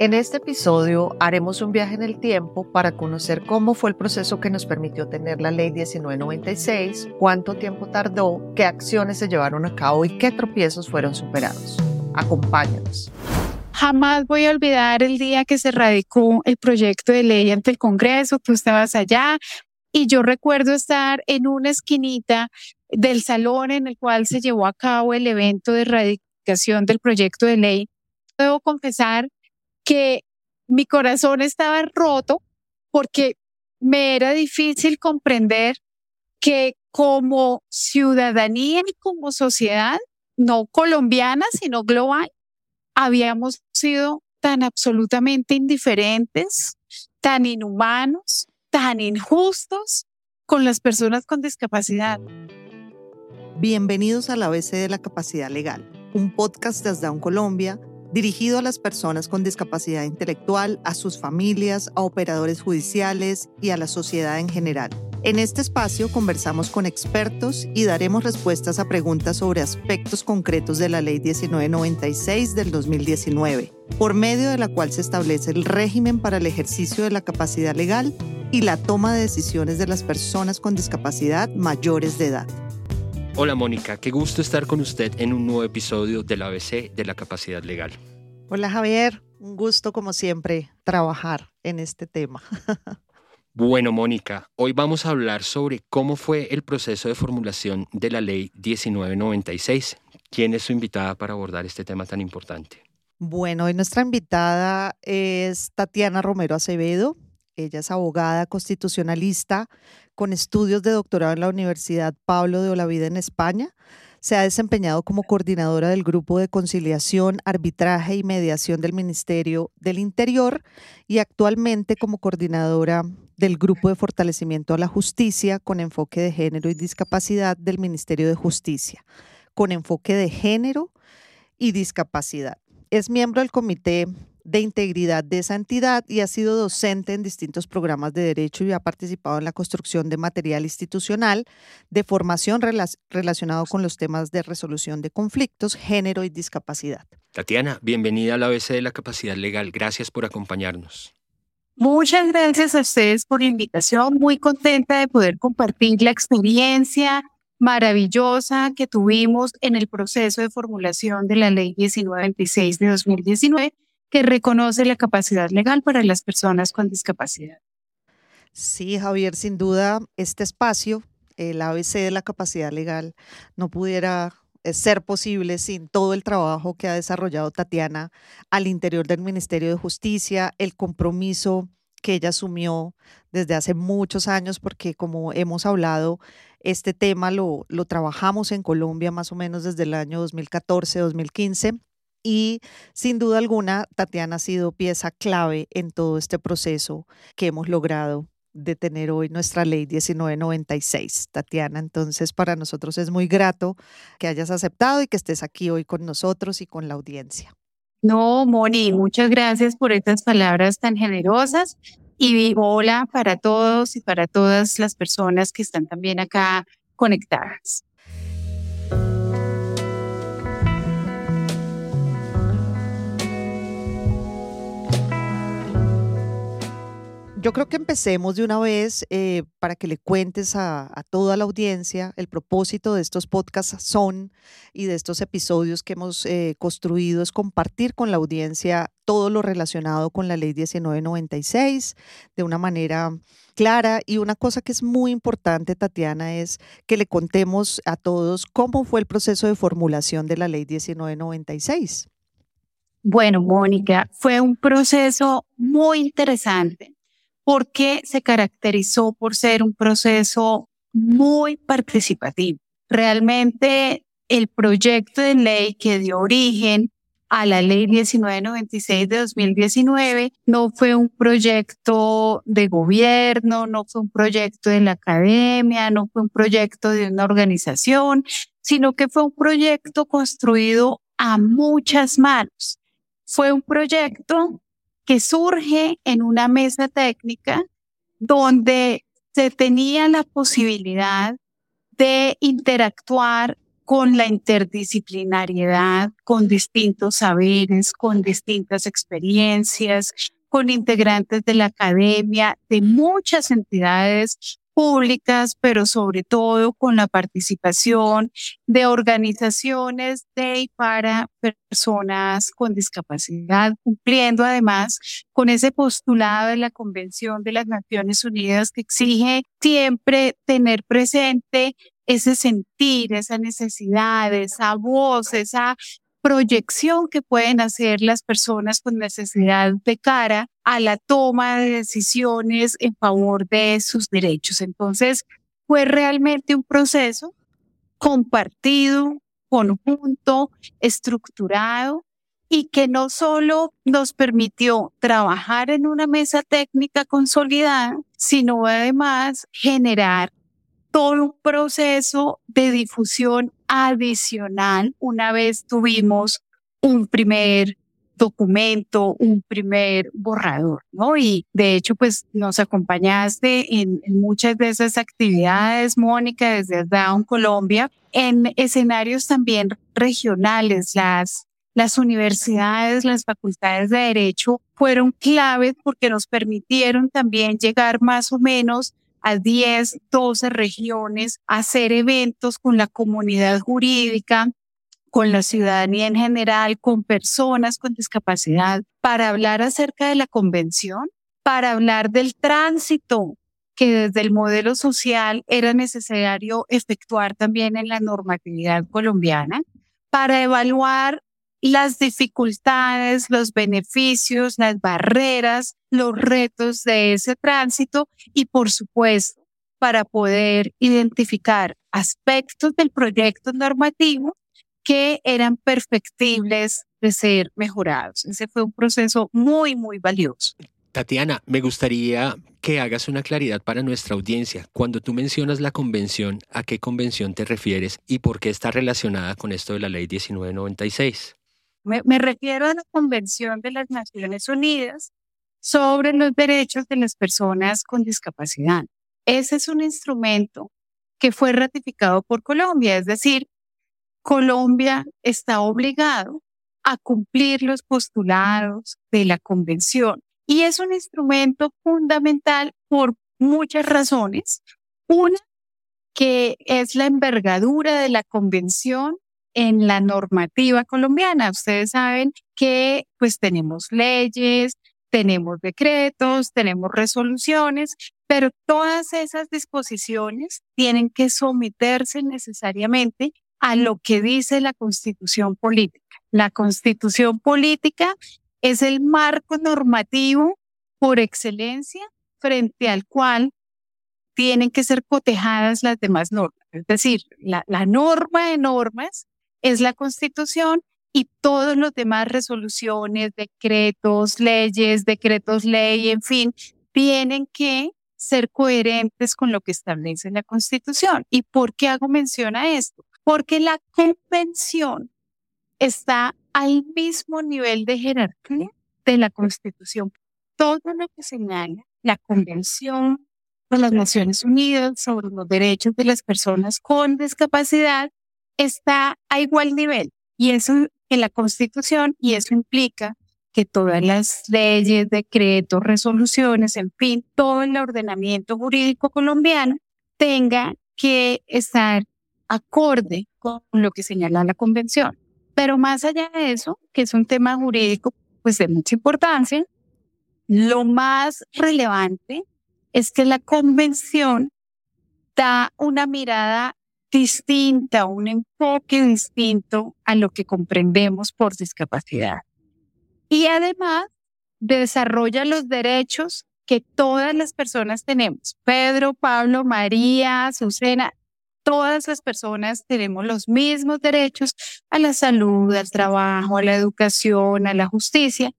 En este episodio haremos un viaje en el tiempo para conocer cómo fue el proceso que nos permitió tener la ley 1996, cuánto tiempo tardó, qué acciones se llevaron a cabo y qué tropiezos fueron superados. Acompáñanos. Jamás voy a olvidar el día que se radicó el proyecto de ley ante el Congreso, tú estabas allá y yo recuerdo estar en una esquinita del salón en el cual se llevó a cabo el evento de radicación del proyecto de ley. Debo confesar que mi corazón estaba roto porque me era difícil comprender que como ciudadanía y como sociedad, no colombiana, sino global, habíamos sido tan absolutamente indiferentes, tan inhumanos, tan injustos con las personas con discapacidad. Bienvenidos a la ABC de la Capacidad Legal, un podcast desde un Colombia dirigido a las personas con discapacidad intelectual, a sus familias, a operadores judiciales y a la sociedad en general. En este espacio conversamos con expertos y daremos respuestas a preguntas sobre aspectos concretos de la Ley 1996 del 2019, por medio de la cual se establece el régimen para el ejercicio de la capacidad legal y la toma de decisiones de las personas con discapacidad mayores de edad. Hola Mónica, qué gusto estar con usted en un nuevo episodio del ABC de la capacidad legal. Hola Javier, un gusto como siempre trabajar en este tema. Bueno, Mónica, hoy vamos a hablar sobre cómo fue el proceso de formulación de la ley 1996. ¿Quién es su invitada para abordar este tema tan importante? Bueno, hoy nuestra invitada es Tatiana Romero Acevedo. Ella es abogada constitucionalista con estudios de doctorado en la Universidad Pablo de Olavide en España. Se ha desempeñado como coordinadora del Grupo de Conciliación, Arbitraje y Mediación del Ministerio del Interior y actualmente como coordinadora del Grupo de Fortalecimiento a la Justicia con enfoque de género y discapacidad del Ministerio de Justicia, con enfoque de género y discapacidad. Es miembro del Comité de integridad de esa entidad y ha sido docente en distintos programas de derecho y ha participado en la construcción de material institucional de formación relacionado con los temas de resolución de conflictos, género y discapacidad. Tatiana, bienvenida a la ABC de la Capacidad Legal. Gracias por acompañarnos. Muchas gracias a ustedes por la invitación. Muy contenta de poder compartir la experiencia maravillosa que tuvimos en el proceso de formulación de la Ley 1926 de 2019 que reconoce la capacidad legal para las personas con discapacidad. Sí, Javier, sin duda, este espacio, el ABC de la capacidad legal, no pudiera eh, ser posible sin todo el trabajo que ha desarrollado Tatiana al interior del Ministerio de Justicia, el compromiso que ella asumió desde hace muchos años, porque como hemos hablado, este tema lo, lo trabajamos en Colombia más o menos desde el año 2014-2015 y sin duda alguna, Tatiana ha sido pieza clave en todo este proceso que hemos logrado de tener hoy nuestra ley 1996. Tatiana, entonces para nosotros es muy grato que hayas aceptado y que estés aquí hoy con nosotros y con la audiencia. No, Moni, muchas gracias por estas palabras tan generosas y hola para todos y para todas las personas que están también acá conectadas. Yo creo que empecemos de una vez eh, para que le cuentes a, toda la audiencia el propósito de estos podcasts son y de estos episodios que hemos eh, construido es compartir con la audiencia todo lo relacionado con la ley 1996 de una manera clara y una cosa que es muy importante, Tatiana, es que le contemos a todos cómo fue el proceso de formulación de la ley 1996. Bueno, Mónica, fue un proceso muy interesante porque se caracterizó por ser un proceso muy participativo. Realmente el proyecto de ley que dio origen a la ley 1996 de 2019 no fue un proyecto de gobierno, no fue un proyecto de la academia, no fue un proyecto de una organización, sino que fue un proyecto construido a muchas manos. Fue un proyecto que surge en una mesa técnica donde se tenía la posibilidad de interactuar con la interdisciplinariedad, con distintos saberes, con distintas experiencias, con integrantes de la academia, de muchas entidades públicas, pero sobre todo con la participación de organizaciones de y para personas con discapacidad, cumpliendo además con ese postulado de la Convención de las Naciones Unidas que exige siempre tener presente ese sentir, esa necesidad, esa voz, esa proyección que pueden hacer las personas con necesidad de cara a la toma de decisiones en favor de sus derechos. Entonces, fue realmente un proceso compartido, conjunto, estructurado y que no solo nos permitió trabajar en una mesa técnica consolidada, sino además generar todo un proceso de difusión adicional una vez tuvimos un primer documento, un primer borrador, ¿no? Y de hecho, pues nos acompañaste en, muchas de esas actividades, Mónica, desde Down Colombia, en escenarios también regionales. Las, las universidades, las facultades de derecho fueron claves porque nos permitieron también llegar más o menos a 10, 12 regiones, hacer eventos con la comunidad jurídica, con la ciudadanía en general, con personas con discapacidad, para hablar acerca de la convención, para hablar del tránsito que desde el modelo social era necesario efectuar también en la normatividad colombiana, para evaluar las dificultades, los beneficios, las barreras, los retos de ese tránsito y, por supuesto, para poder identificar aspectos del proyecto normativo que eran perfectibles de ser mejorados. Ese fue un proceso muy, muy valioso. Tatiana, me gustaría que hagas una claridad para nuestra audiencia. Cuando tú mencionas la convención, ¿a qué convención te refieres y por qué está relacionada con esto de la ley 1996? Me, refiero a la Convención de las Naciones Unidas sobre los derechos de las personas con discapacidad. Ese es un instrumento que fue ratificado por Colombia, es decir, Colombia está obligado a cumplir los postulados de la convención y es un instrumento fundamental por muchas razones. Una, que es la envergadura de la convención en la normativa colombiana. Ustedes saben que pues tenemos leyes, tenemos decretos, tenemos resoluciones, pero todas esas disposiciones tienen que someterse necesariamente a lo que dice la constitución política. La constitución política es el marco normativo por excelencia frente al cual tienen que ser cotejadas las demás normas. Es decir, la, la norma de normas es la Constitución y todos los demás resoluciones, decretos, leyes, decretos ley, en fin, tienen que ser coherentes con lo que establece la Constitución. ¿Y por qué hago mención a esto? Porque la convención está al mismo nivel de jerarquía de la Constitución. Todo lo que señala la Convención de las Naciones Unidas sobre los derechos de las personas con discapacidad está a igual nivel. Y eso en la Constitución, y eso implica que todas las leyes, decretos, resoluciones, en fin, todo el ordenamiento jurídico colombiano tenga que estar acorde con lo que señala la Convención. Pero más allá de eso, que es un tema jurídico pues de mucha importancia, lo más relevante es que la Convención da una mirada distinta, un enfoque distinto a lo que comprendemos por discapacidad. Y además desarrolla los derechos que todas las personas tenemos. Pedro, Pablo, María, Azucena, todas las personas tenemos los mismos derechos a la salud, al trabajo, a la educación, a la justicia,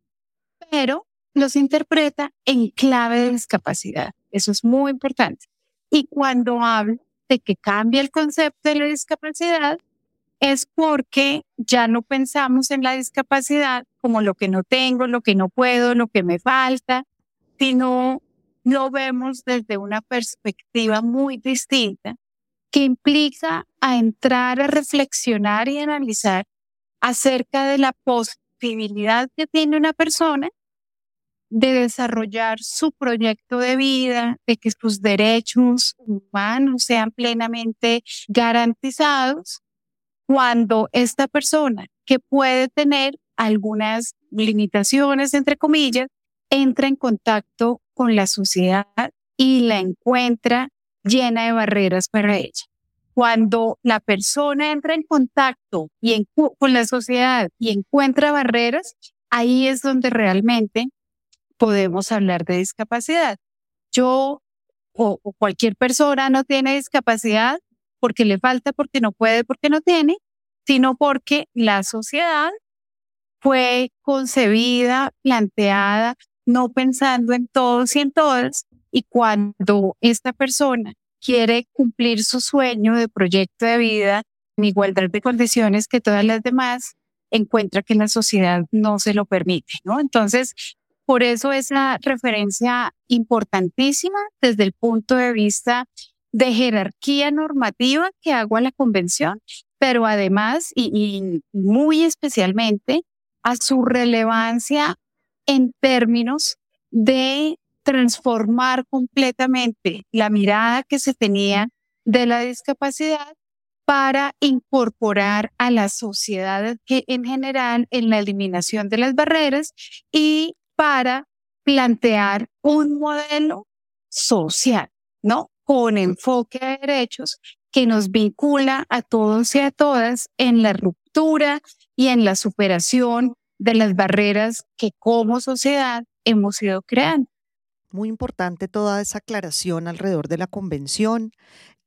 pero los interpreta en clave de discapacidad. Eso es muy importante. Y cuando hablo de que cambia el concepto de la discapacidad es porque ya no pensamos en la discapacidad como lo que no tengo, lo que no puedo, lo que me falta, sino lo vemos desde una perspectiva muy distinta que implica a entrar a reflexionar y analizar acerca de la posibilidad que tiene una persona de desarrollar su proyecto de vida, de que sus derechos humanos sean plenamente garantizados, cuando esta persona que puede tener algunas limitaciones, entre comillas, entra en contacto con la sociedad y la encuentra llena de barreras para ella. Cuando la persona entra en contacto y con la sociedad y encuentra barreras, ahí es donde realmente podemos hablar de discapacidad. Yo o, o cualquier persona no tiene discapacidad porque le falta, porque no puede, porque no tiene, sino porque la sociedad fue concebida, planteada, no pensando en todos y en todas. Y cuando esta persona quiere cumplir su sueño de proyecto de vida en igualdad de condiciones que todas las demás, encuentra que la sociedad no se lo permite, ¿no? Entonces, por eso es la referencia importantísima desde el punto de vista de jerarquía normativa que hago a la convención, pero además y, muy especialmente a su relevancia en términos de transformar completamente la mirada que se tenía de la discapacidad para incorporar a la sociedad en general en la eliminación de las barreras y para plantear un modelo social, ¿no? Con enfoque a derechos que nos vincula a todos y a todas en la ruptura y en la superación de las barreras que como sociedad hemos ido creando. Muy importante toda esa aclaración alrededor de la convención.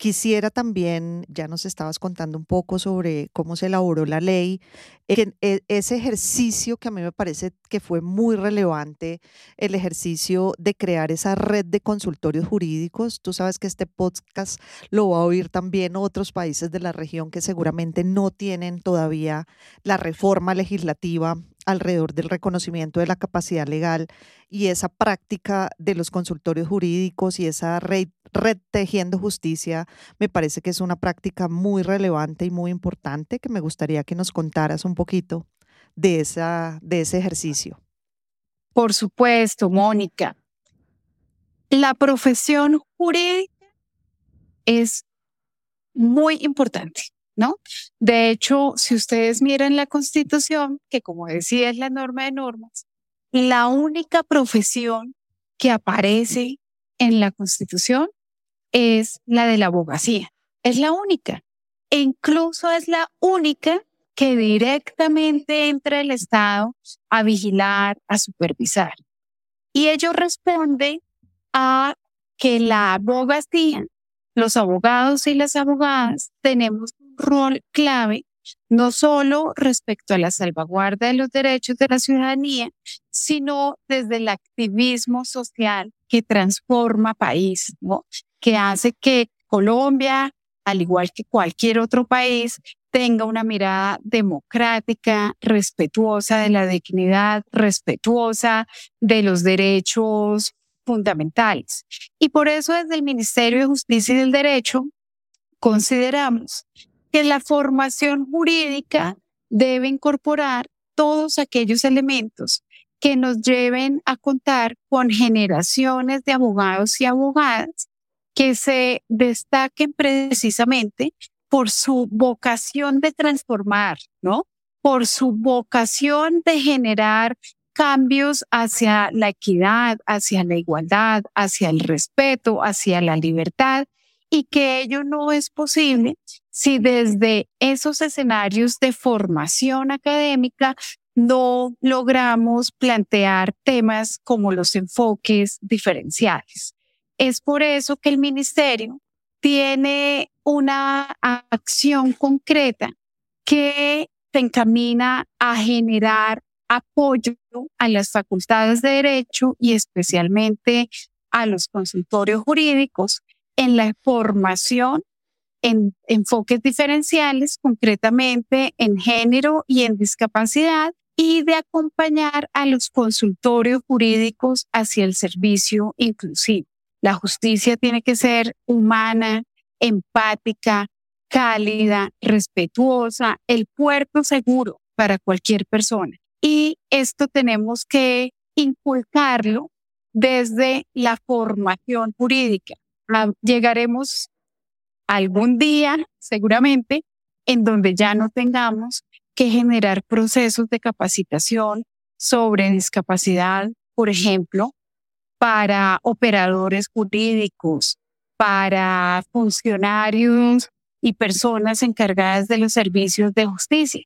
Quisiera también, ya nos estabas contando un poco sobre cómo se elaboró la ley, e, ese ejercicio que a mí me parece que fue muy relevante, el ejercicio de crear esa red de consultorios jurídicos. Tú sabes que este podcast lo va a oír también otros países de la región que seguramente no tienen todavía la reforma legislativa alrededor del reconocimiento de la capacidad legal y esa práctica de los consultorios jurídicos y esa red, tejiendo justicia, me parece que es una práctica muy relevante y muy importante que me gustaría que nos contaras un poquito de, esa, de ese ejercicio. Por supuesto, Mónica. La profesión jurídica es muy importante. ¿no? De hecho, si ustedes miran la Constitución, que como decía es la norma de normas, la única profesión que aparece en la Constitución es la de la abogacía. Es la única. E incluso es la única que directamente entra el Estado a vigilar, a supervisar. Y ello responde a que la abogacía, los abogados y las abogadas tenemos rol clave, no solo respecto a la salvaguarda de los derechos de la ciudadanía, sino desde el activismo social que transforma país, que hace que Colombia, al igual que cualquier otro país, tenga una mirada democrática, respetuosa de la dignidad, respetuosa de los derechos fundamentales. Y por eso desde el Ministerio de Justicia y del Derecho consideramos que la formación jurídica debe incorporar todos aquellos elementos que nos lleven a contar con generaciones de abogados y abogadas que se destaquen precisamente por su vocación de transformar, ¿no? Por su vocación de generar cambios hacia la equidad, hacia la igualdad, hacia el respeto, hacia la libertad y que ello no es posible si desde esos escenarios de formación académica no logramos plantear temas como los enfoques diferenciales. Es por eso que el ministerio tiene una acción concreta que se encamina a generar apoyo a las facultades de derecho y especialmente a los consultorios jurídicos en la formación en enfoques diferenciales, concretamente en género y en discapacidad, y de acompañar a los consultorios jurídicos hacia el servicio inclusivo. La justicia tiene que ser humana, empática, cálida, respetuosa, el puerto seguro para cualquier persona. Y esto tenemos que inculcarlo desde la formación jurídica. Ah, llegaremos algún día, seguramente, en donde ya no tengamos que generar procesos de capacitación sobre discapacidad, por ejemplo, para operadores jurídicos, para funcionarios y personas encargadas de los servicios de justicia,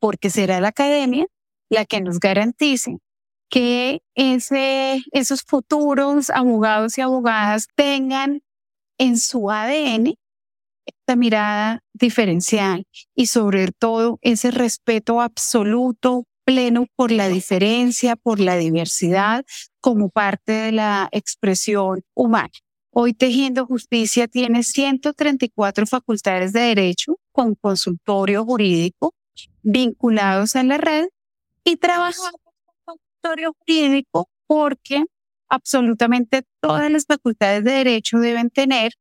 porque será la academia la que nos garantice que ese, esos futuros abogados y abogadas tengan en su ADN esta mirada diferencial y sobre todo ese respeto absoluto, pleno por la diferencia, por la diversidad como parte de la expresión humana. Hoy Tejiendo Justicia tiene 134 facultades de derecho con consultorio jurídico vinculados a la red y trabajamos con consultorio jurídico porque absolutamente todas las facultades de derecho deben tener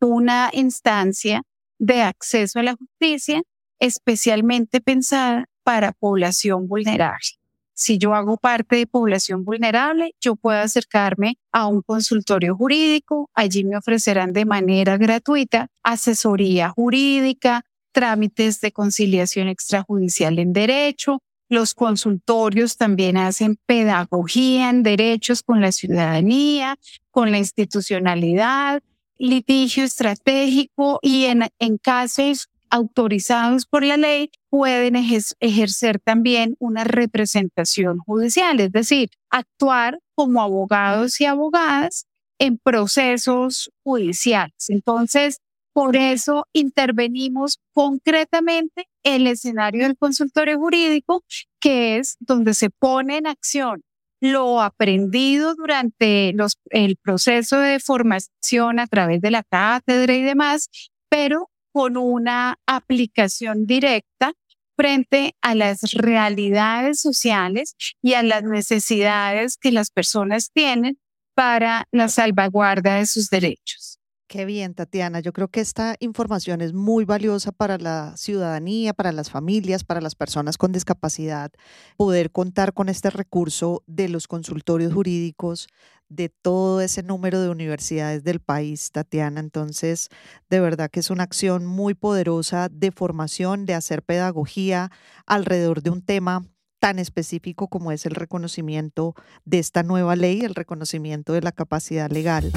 una instancia de acceso a la justicia especialmente pensada para población vulnerable. Si yo hago parte de población vulnerable, yo puedo acercarme a un consultorio jurídico. Allí me ofrecerán de manera gratuita asesoría jurídica, trámites de conciliación extrajudicial en derecho. Los consultorios también hacen pedagogía en derechos con la ciudadanía, con la institucionalidad, litigio estratégico y en, en casos autorizados por la ley pueden ejercer también una representación judicial, es decir, actuar como abogados y abogadas en procesos judiciales. Entonces, por eso intervenimos concretamente en el escenario del consultorio jurídico, que es donde se pone en acción lo aprendido durante el proceso de formación a través de la cátedra y demás, pero con una aplicación directa frente a las realidades sociales y a las necesidades que las personas tienen para la salvaguarda de sus derechos. Qué bien, Tatiana. Yo creo que esta información es muy valiosa para la ciudadanía, para las familias, para las personas con discapacidad, poder contar con este recurso de los consultorios jurídicos, de todo ese número de universidades del país, Tatiana. Entonces, de verdad que es una acción muy poderosa de formación, de hacer pedagogía alrededor de un tema tan específico como es el reconocimiento de esta nueva ley, el reconocimiento de la capacidad legal.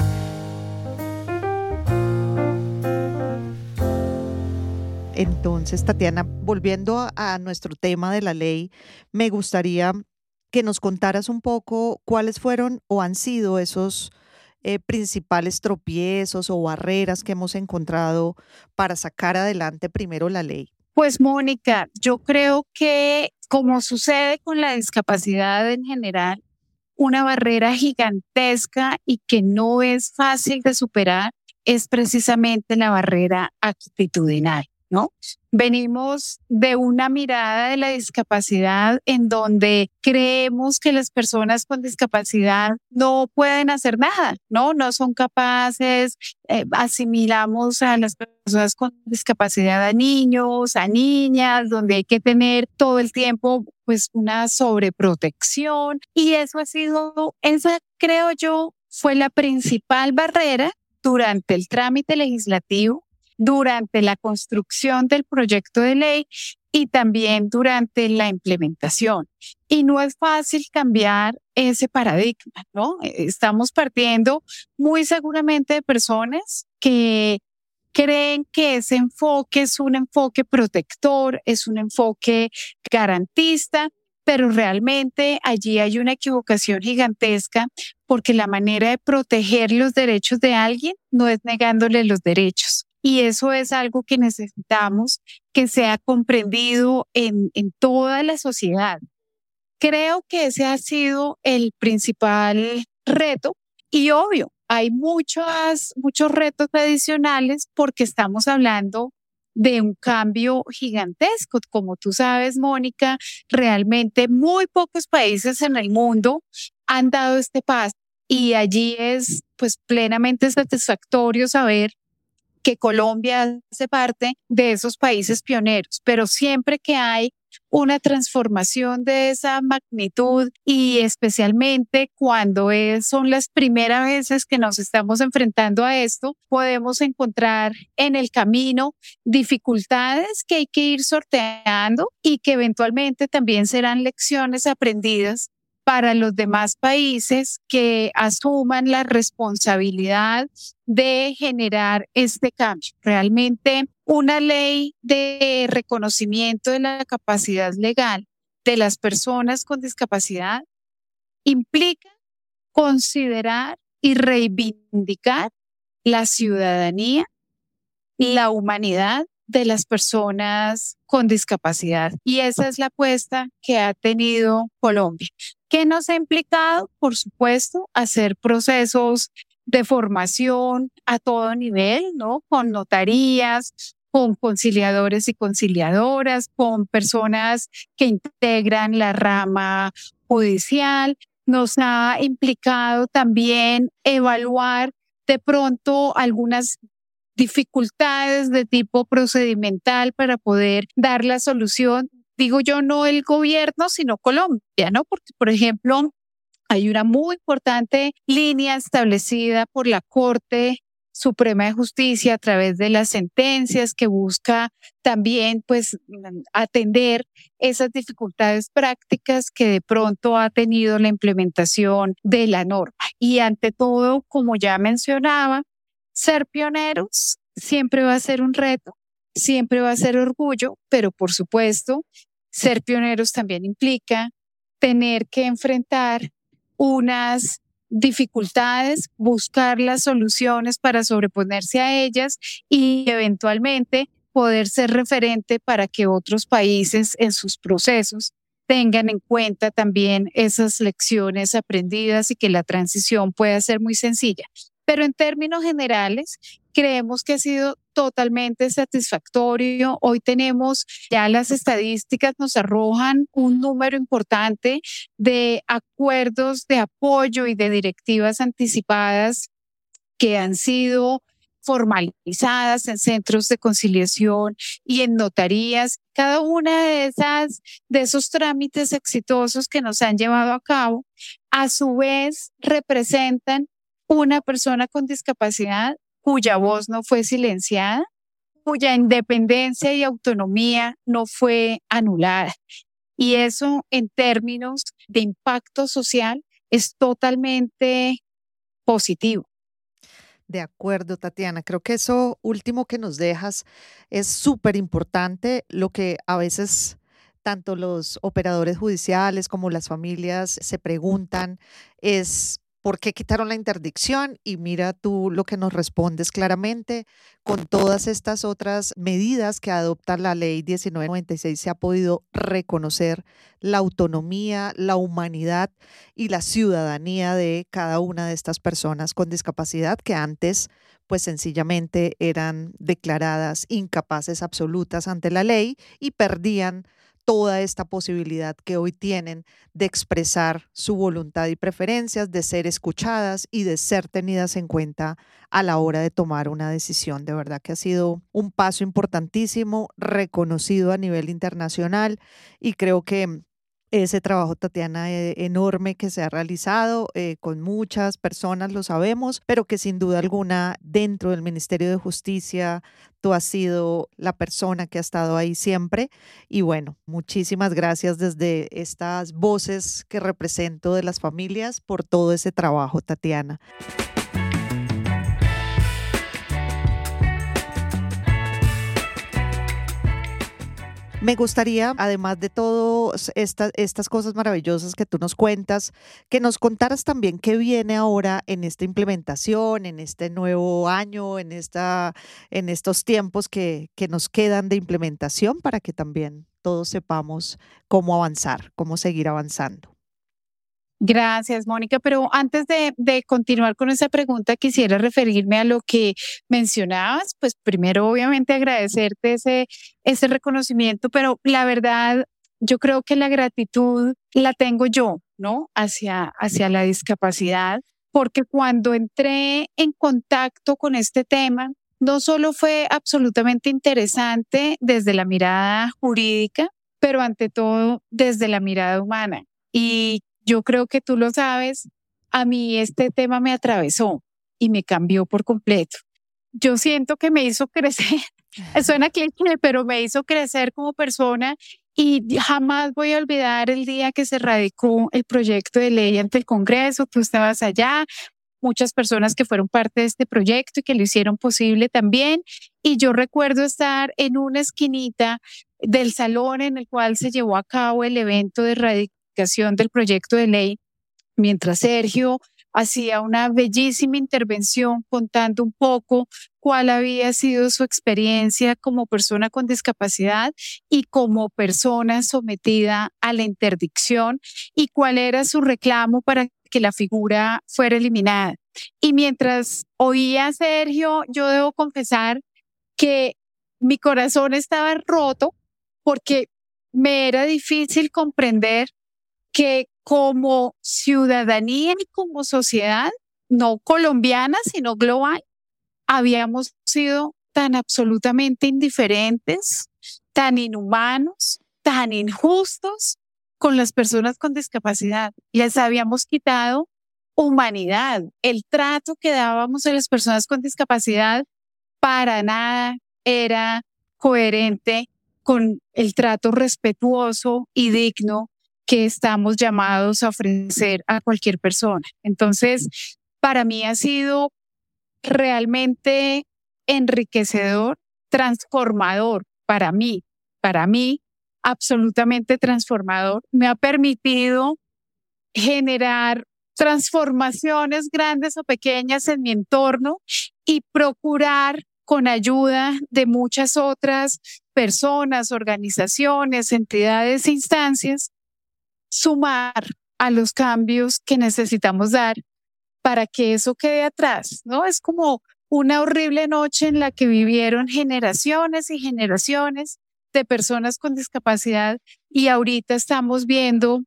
Entonces, Tatiana, volviendo a, nuestro tema de la ley, me gustaría que nos contaras un poco cuáles fueron o han sido esos eh, principales tropiezos o barreras que hemos encontrado para sacar adelante primero la ley. Pues Mónica, yo creo que como sucede con la discapacidad en general, una barrera gigantesca y que no es fácil de superar es precisamente la barrera actitudinal. ¿No? Venimos de una mirada de la discapacidad en donde creemos que las personas con discapacidad no pueden hacer nada, ¿no? No son capaces, eh, asimilamos a las personas con discapacidad a niños, a niñas, donde hay que tener todo el tiempo pues una sobreprotección y eso ha sido, esa creo yo fue la principal barrera durante el trámite legislativo durante la construcción del proyecto de ley y también durante la implementación. Y no es fácil cambiar ese paradigma, ¿no? Estamos partiendo muy seguramente de personas que creen que ese enfoque es un enfoque protector, es un enfoque garantista, pero realmente allí hay una equivocación gigantesca porque la manera de proteger los derechos de alguien no es negándole los derechos, y eso es algo que necesitamos que sea comprendido en, en toda la sociedad. Creo que ese ha sido el principal reto y obvio, hay muchos, muchos retos adicionales porque estamos hablando de un cambio gigantesco. Como tú sabes, Mónica, realmente muy pocos países en el mundo han dado este paso y allí es pues plenamente satisfactorio saber que Colombia hace parte de esos países pioneros, pero siempre que hay una transformación de esa magnitud y especialmente cuando son las primeras veces que nos estamos enfrentando a esto, podemos encontrar en el camino dificultades que hay que ir sorteando y que eventualmente también serán lecciones aprendidas para los demás países que asuman la responsabilidad de generar este cambio. Realmente una ley de reconocimiento de la capacidad legal de las personas con discapacidad implica considerar y reivindicar la ciudadanía, la humanidad de las personas con discapacidad. Y esa es la apuesta que ha tenido Colombia. ¿Qué nos ha implicado? Por supuesto, hacer procesos de formación a todo nivel, ¿no? Con notarías, con conciliadores y conciliadoras, con personas que integran la rama judicial. Nos ha implicado también evaluar de pronto algunas dificultades de tipo procedimental para poder dar la solución. Digo yo, no el gobierno, sino Colombia, ¿no? Porque, por ejemplo, hay una muy importante línea establecida por la Corte Suprema de Justicia a través de las sentencias que busca también pues atender esas dificultades prácticas que de pronto ha tenido la implementación de la norma. Y ante todo, como ya mencionaba, ser pioneros siempre va a ser un reto, siempre va a ser orgullo, pero por supuesto, ser pioneros también implica tener que enfrentar unas dificultades, buscar las soluciones para sobreponerse a ellas y eventualmente poder ser referente para que otros países en sus procesos tengan en cuenta también esas lecciones aprendidas y que la transición pueda ser muy sencilla. Pero en términos generales, creemos que ha sido totalmente satisfactorio. Hoy tenemos ya las estadísticas nos arrojan un número importante de acuerdos de apoyo y de directivas anticipadas que han sido formalizadas en centros de conciliación y en notarías. Cada una de esas de esos trámites exitosos que nos han llevado a cabo, a su vez representan una persona con discapacidad cuya voz no fue silenciada, cuya independencia y autonomía no fue anulada. Y eso en términos de impacto social es totalmente positivo. De acuerdo, Tatiana. Creo que eso último que nos dejas es súper importante, lo que a veces tanto los operadores judiciales como las familias se preguntan es ¿Por qué quitaron la interdicción? Y mira tú lo que nos respondes claramente. Con todas estas otras medidas que adopta la ley 1996 se ha podido reconocer la autonomía, la humanidad y la ciudadanía de cada una de estas personas con discapacidad que antes pues sencillamente eran declaradas incapaces absolutas ante la ley y perdían toda esta posibilidad que hoy tienen de expresar su voluntad y preferencias, de ser escuchadas y de ser tenidas en cuenta a la hora de tomar una decisión. De verdad que ha sido un paso importantísimo, reconocido a nivel internacional y creo que ese trabajo, Tatiana, eh, enorme que se ha realizado eh, con muchas personas, lo sabemos, pero que sin duda alguna dentro del Ministerio de Justicia tú has sido la persona que ha estado ahí siempre. Y bueno, muchísimas gracias desde estas voces que represento de las familias por todo ese trabajo, Tatiana. Me gustaría, además de todas estas, cosas maravillosas que tú nos cuentas, que nos contaras también qué viene ahora en esta implementación, en este nuevo año, en, esta, en estos tiempos que, que nos quedan de implementación para que también todos sepamos cómo avanzar, cómo seguir avanzando. Gracias, Mónica. Pero antes de, continuar con esa pregunta, quisiera referirme a lo que mencionabas. Pues primero, obviamente, agradecerte ese, ese reconocimiento, pero la verdad, yo creo que la gratitud la tengo yo, ¿no? Hacia, hacia la discapacidad, porque cuando entré en contacto con este tema, no solo fue absolutamente interesante desde la mirada jurídica, pero ante todo desde la mirada humana. Y yo creo que tú lo sabes, a mí este tema me atravesó y me cambió por completo. Yo siento que me hizo crecer, suena cliché, pero me hizo crecer como persona y jamás voy a olvidar el día que se radicó el proyecto de ley ante el Congreso, tú estabas allá, muchas personas que fueron parte de este proyecto y que lo hicieron posible también. Y yo recuerdo estar en una esquinita del salón en el cual se llevó a cabo el evento de radicación del proyecto de ley, mientras Sergio hacía una bellísima intervención contando un poco cuál había sido su experiencia como persona con discapacidad y como persona sometida a la interdicción y cuál era su reclamo para que la figura fuera eliminada. Y mientras oía a Sergio, yo debo confesar que mi corazón estaba roto porque me era difícil comprender que como ciudadanía y como sociedad, no colombiana, sino global, habíamos sido tan absolutamente indiferentes, tan inhumanos, tan injustos con las personas con discapacidad. Les habíamos quitado humanidad. El trato que dábamos a las personas con discapacidad para nada era coherente con el trato respetuoso y digno que estamos llamados a ofrecer a cualquier persona. Entonces, para mí ha sido realmente enriquecedor, transformador para mí, para mí, absolutamente transformador. Me ha permitido generar transformaciones grandes o pequeñas en mi entorno y procurar con ayuda de muchas otras personas, organizaciones, entidades, instancias, sumar a los cambios que necesitamos dar para que eso quede atrás, ¿no? Es como una horrible noche en la que vivieron generaciones y generaciones de personas con discapacidad y ahorita estamos viendo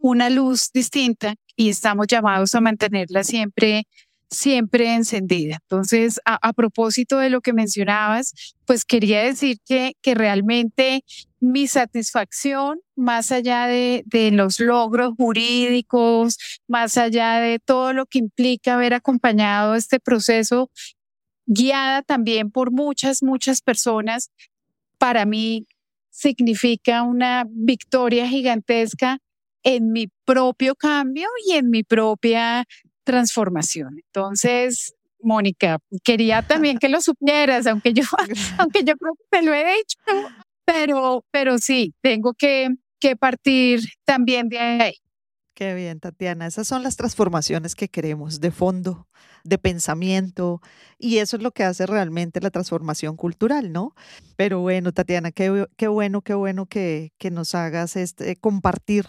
una luz distinta y estamos llamados a mantenerla siempre siempre encendida. Entonces, a, propósito de lo que mencionabas, pues quería decir que, que realmente mi satisfacción, más allá de, de, los logros jurídicos, más allá de todo lo que implica haber acompañado este proceso, guiada también por muchas, muchas personas, para mí significa una victoria gigantesca en mi propio cambio y en mi propia transformación. Entonces, Mónica, quería también que lo supieras, aunque yo, aunque yo creo que te lo he dicho, pero, pero sí, tengo que, que partir también de ahí. Qué bien, Tatiana. Esas son las transformaciones que queremos, de fondo, de pensamiento, y eso es lo que hace realmente la transformación cultural, ¿no? Pero bueno, Tatiana, qué, qué bueno, qué bueno que, que, nos hagas este, compartir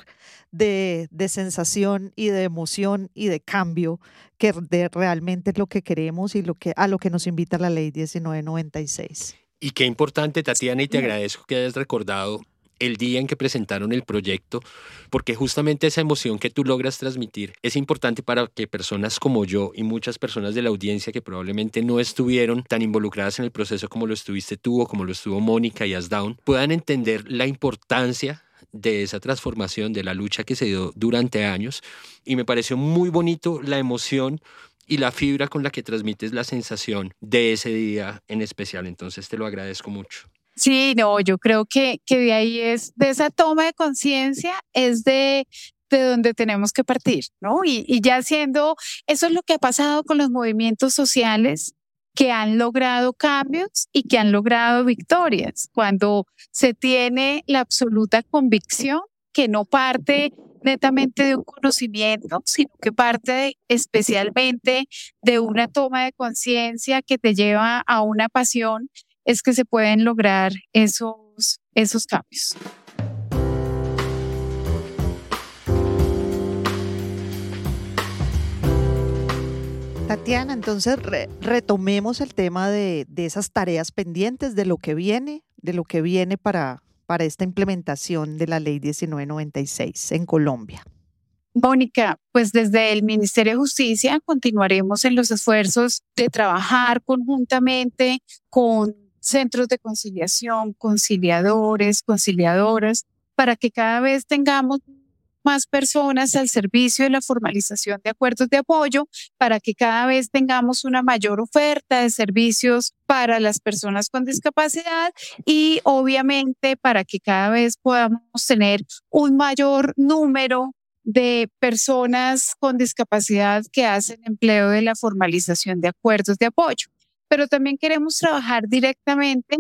de, de, sensación y de emoción y de cambio, que de realmente es lo que queremos y lo que, a lo que nos invita la ley 1996. Y qué importante, Tatiana, y te agradezco que hayas recordado el día en que presentaron el proyecto, porque justamente esa emoción que tú logras transmitir es importante para que personas como yo y muchas personas de la audiencia que probablemente no estuvieron tan involucradas en el proceso como lo estuviste tú o como lo estuvo Mónica y Asdown, puedan entender la importancia de esa transformación, de la lucha que se dio durante años. Y me pareció muy bonito la emoción y la fibra con la que transmites la sensación de ese día en especial. Entonces te lo agradezco mucho. Sí, no, yo creo que, que de ahí es, de esa toma de conciencia, es de, de donde tenemos que partir, ¿no? Y, y ya siendo, eso es lo que ha pasado con los movimientos sociales que han logrado cambios y que han logrado victorias, cuando se tiene la absoluta convicción que no parte netamente de un conocimiento, sino que parte especialmente de una toma de conciencia que te lleva a una pasión es que se pueden lograr esos, esos cambios. Tatiana, entonces retomemos el tema de, de, esas tareas pendientes, de lo que viene, de lo que viene para, para esta implementación de la ley 1996 en Colombia. Mónica, pues desde el Ministerio de Justicia continuaremos en los esfuerzos de trabajar conjuntamente con centros de conciliación, conciliadores, conciliadoras, para que cada vez tengamos más personas al servicio de la formalización de acuerdos de apoyo para que cada vez tengamos una mayor oferta de servicios para las personas con discapacidad y obviamente para que cada vez podamos tener un mayor número de personas con discapacidad que hacen empleo de la formalización de acuerdos de apoyo. Pero también queremos trabajar directamente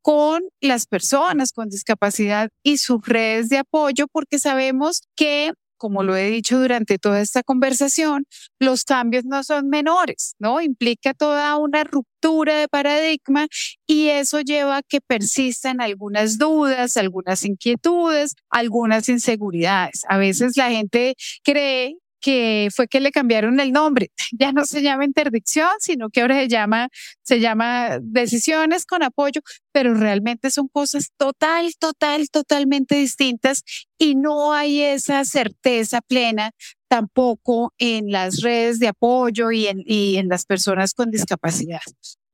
con las personas con discapacidad y sus redes de apoyo, porque sabemos que como lo he dicho durante toda esta conversación, los cambios no son menores, ¿no? Implica toda una ruptura de paradigma y eso lleva a que persistan algunas dudas, algunas inquietudes, algunas inseguridades. A veces la gente cree que fue que le cambiaron el nombre. Ya no se llama interdicción, sino que ahora se llama, se llama decisiones con apoyo, pero realmente son cosas total, total, totalmente distintas y no hay esa certeza plena tampoco en las redes de apoyo y en, y en las personas con discapacidad.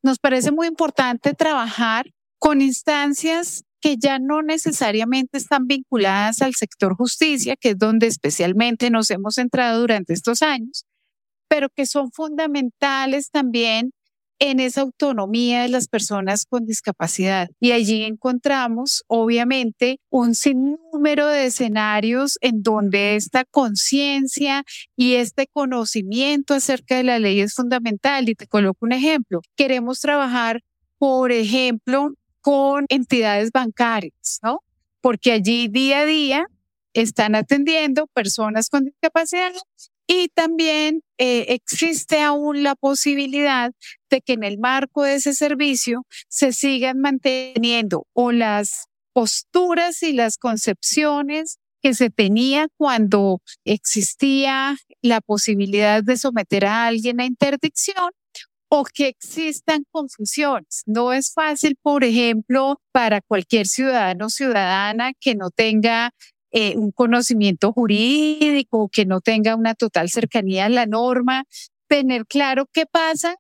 Nos parece muy importante trabajar con instancias que ya no necesariamente están vinculadas al sector justicia, que es donde especialmente nos hemos centrado durante estos años, pero que son fundamentales también en esa autonomía de las personas con discapacidad. Y allí encontramos, obviamente, un sinnúmero de escenarios en donde esta conciencia y este conocimiento acerca de la ley es fundamental. Y te coloco un ejemplo. Queremos trabajar, por ejemplo, con entidades bancarias, ¿no? Porque allí día a día están atendiendo personas con discapacidad y también eh, existe aún la posibilidad de que en el marco de ese servicio se sigan manteniendo o las posturas y las concepciones que se tenía cuando existía la posibilidad de someter a alguien a interdicción o que existan confusiones. No es fácil, por ejemplo, para cualquier ciudadano o ciudadana que no tenga eh, un conocimiento jurídico, que no tenga una total cercanía a la norma, tener claro qué pasa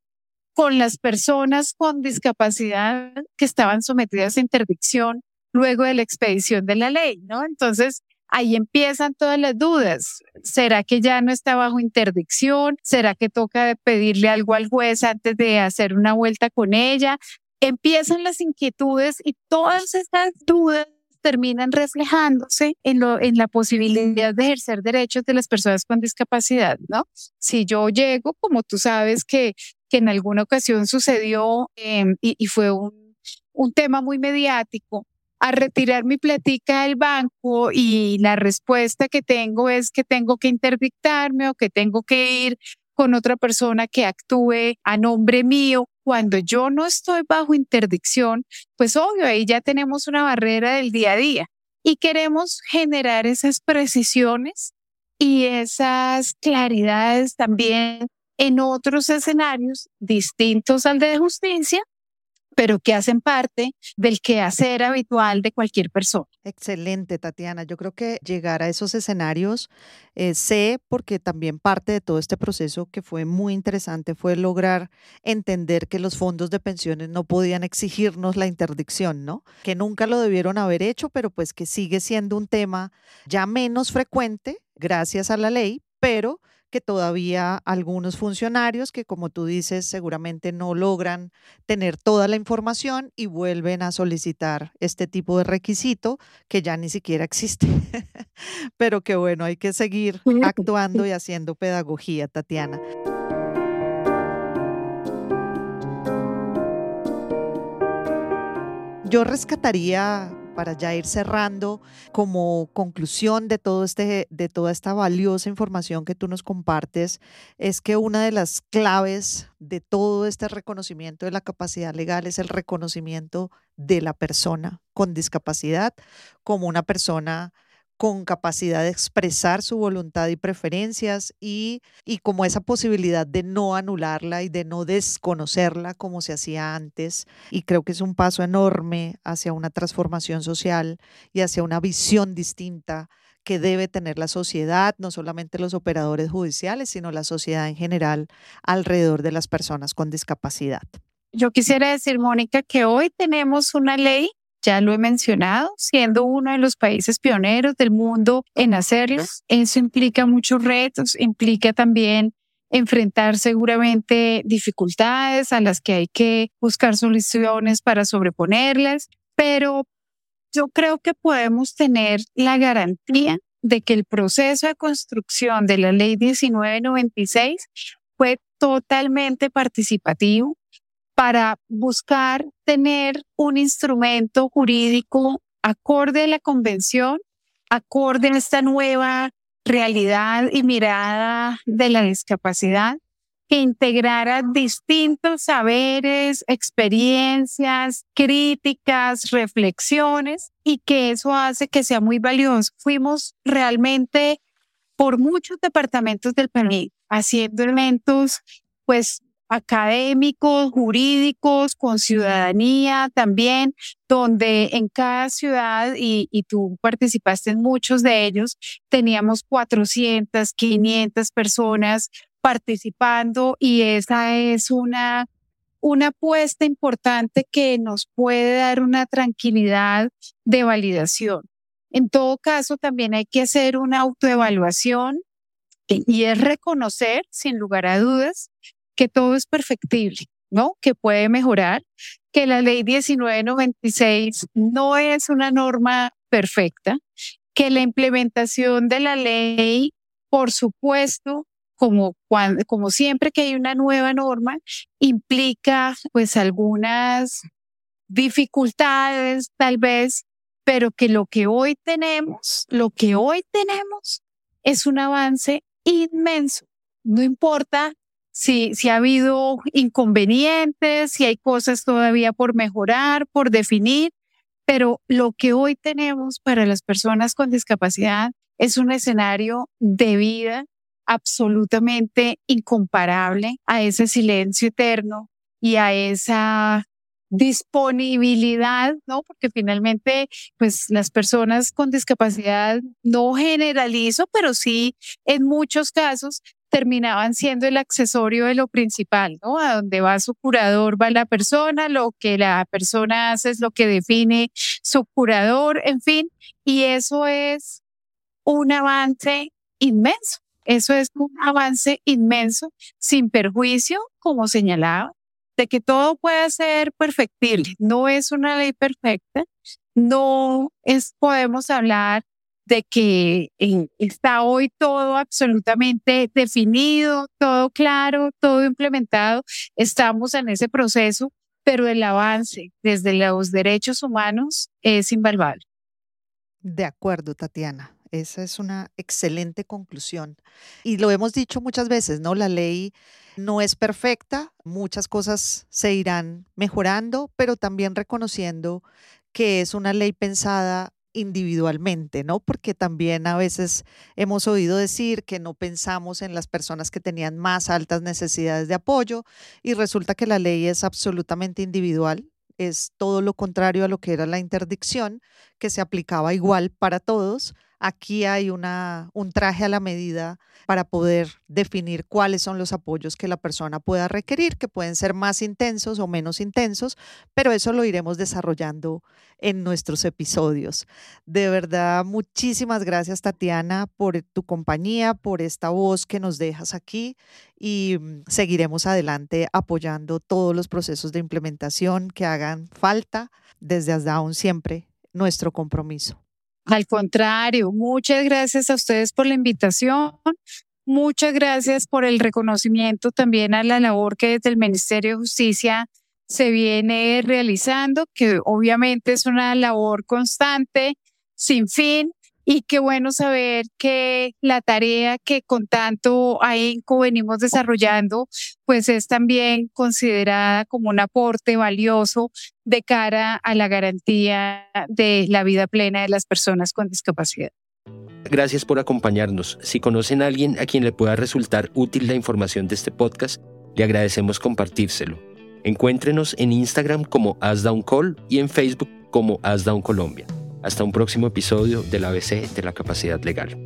con las personas con discapacidad que estaban sometidas a interdicción luego de la expedición de la ley, ¿no? Entonces, ahí empiezan todas las dudas. ¿Será que ya no está bajo interdicción? ¿Será que toca pedirle algo al juez antes de hacer una vuelta con ella? Empiezan las inquietudes y todas estas dudas terminan reflejándose en, la posibilidad de ejercer derechos de las personas con discapacidad, ¿no? Si yo llego, como tú sabes que, en alguna ocasión sucedió em, y, fue un tema muy mediático, a retirar mi platica del banco y la respuesta que tengo es que tengo que interdictarme o que tengo que ir con otra persona que actúe a nombre mío. Cuando yo no estoy bajo interdicción, pues obvio, ahí ya tenemos una barrera del día a día y queremos generar esas precisiones y esas claridades también en otros escenarios distintos al de justicia pero que hacen parte del quehacer habitual de cualquier persona. Excelente, Tatiana. Yo creo que llegar a esos escenarios, eh, sé, porque también parte de todo este proceso que fue muy interesante fue lograr entender que los fondos de pensiones no podían exigirnos la interdicción, ¿no? Que nunca lo debieron haber hecho, pero pues que sigue siendo un tema ya menos frecuente gracias a la ley, pero que todavía algunos funcionarios que, como tú dices, seguramente no logran tener toda la información y vuelven a solicitar este tipo de requisito que ya ni siquiera existe. Pero que bueno, hay que seguir actuando y haciendo pedagogía, Tatiana. Yo rescataría para ya ir cerrando como conclusión de todo este de toda esta valiosa información que tú nos compartes es que una de las claves de todo este reconocimiento de la capacidad legal es el reconocimiento de la persona con discapacidad como una persona con capacidad de expresar su voluntad y preferencias y, y como esa posibilidad de no anularla y de no desconocerla como se hacía antes. Y creo que es un paso enorme hacia una transformación social y hacia una visión distinta que debe tener la sociedad, no solamente los operadores judiciales, sino la sociedad en general alrededor de las personas con discapacidad. Yo quisiera decir, Mónica, que hoy tenemos una ley ya lo he mencionado, siendo uno de los países pioneros del mundo en hacerlo. Eso implica muchos retos, implica también enfrentar seguramente dificultades a las que hay que buscar soluciones para sobreponerlas, pero yo creo que podemos tener la garantía de que el proceso de construcción de la ley 1996 fue totalmente participativo para buscar tener un instrumento jurídico acorde a la convención, acorde a esta nueva realidad y mirada de la discapacidad, que integrara distintos saberes, experiencias, críticas, reflexiones y que eso hace que sea muy valioso. Fuimos realmente por muchos departamentos del país haciendo elementos pues académicos, jurídicos, con ciudadanía también, donde en cada ciudad, y, tú participaste en muchos de ellos, teníamos 400, 500 personas participando y esa es una, una apuesta importante que nos puede dar una tranquilidad de validación. En todo caso, también hay que hacer una autoevaluación y es reconocer, sin lugar a dudas, que todo es perfectible, ¿no? Que puede mejorar, que la ley 1996 no es una norma perfecta, que la implementación de la ley, por supuesto, como, cuando, como siempre que hay una nueva norma, implica pues algunas dificultades tal vez, pero que lo que hoy tenemos, lo que hoy tenemos es un avance inmenso. No importa si, si ha habido inconvenientes, si hay cosas todavía por mejorar, por definir, pero lo que hoy tenemos para las personas con discapacidad es un escenario de vida absolutamente incomparable a ese silencio eterno y a esa disponibilidad, ¿no? Porque finalmente, pues las personas con discapacidad, no generalizo, pero sí en muchos casos terminaban siendo el accesorio de lo principal, ¿no? A donde va su curador va la persona, lo que la persona hace es lo que define su curador, en fin, y eso es un avance inmenso. Eso es un avance inmenso, sin perjuicio, como señalaba, de que todo puede ser perfectible. No es una ley perfecta, no es, podemos hablar de que está hoy todo absolutamente definido, todo claro, todo implementado. Estamos en ese proceso, pero el avance desde los derechos humanos es invaluable. De acuerdo, Tatiana. Esa es una excelente conclusión. Y lo hemos dicho muchas veces, ¿no? La ley no es perfecta, muchas cosas se irán mejorando, pero también reconociendo que es una ley pensada individualmente, ¿no? Porque también a veces hemos oído decir que no pensamos en las personas que tenían más altas necesidades de apoyo y resulta que la ley es absolutamente individual, es todo lo contrario a lo que era la interdicción, que se aplicaba igual para todos Aquí hay una, un traje a la medida para poder definir cuáles son los apoyos que la persona pueda requerir, que pueden ser más intensos o menos intensos, pero eso lo iremos desarrollando en nuestros episodios. De verdad, muchísimas gracias Tatiana por tu compañía, por esta voz que nos dejas aquí y mm, seguiremos adelante apoyando todos los procesos de implementación que hagan falta desde ASDAUN siempre nuestro compromiso. Al contrario, muchas gracias a ustedes por la invitación. Muchas gracias por el reconocimiento también a la labor que desde el Ministerio de Justicia se viene realizando, que obviamente es una labor constante, sin fin, y qué bueno saber que la tarea que con tanto ahínco venimos desarrollando, pues es también considerada como un aporte valioso de cara a la garantía de la vida plena de las personas con discapacidad. Gracias por acompañarnos. Si conocen a alguien a quien le pueda resultar útil la información de este podcast, le agradecemos compartírselo. Encuéntrenos en Instagram como AsDownCall y en Facebook como AsDown Colombia. Hasta un próximo episodio del ABC de la capacidad legal.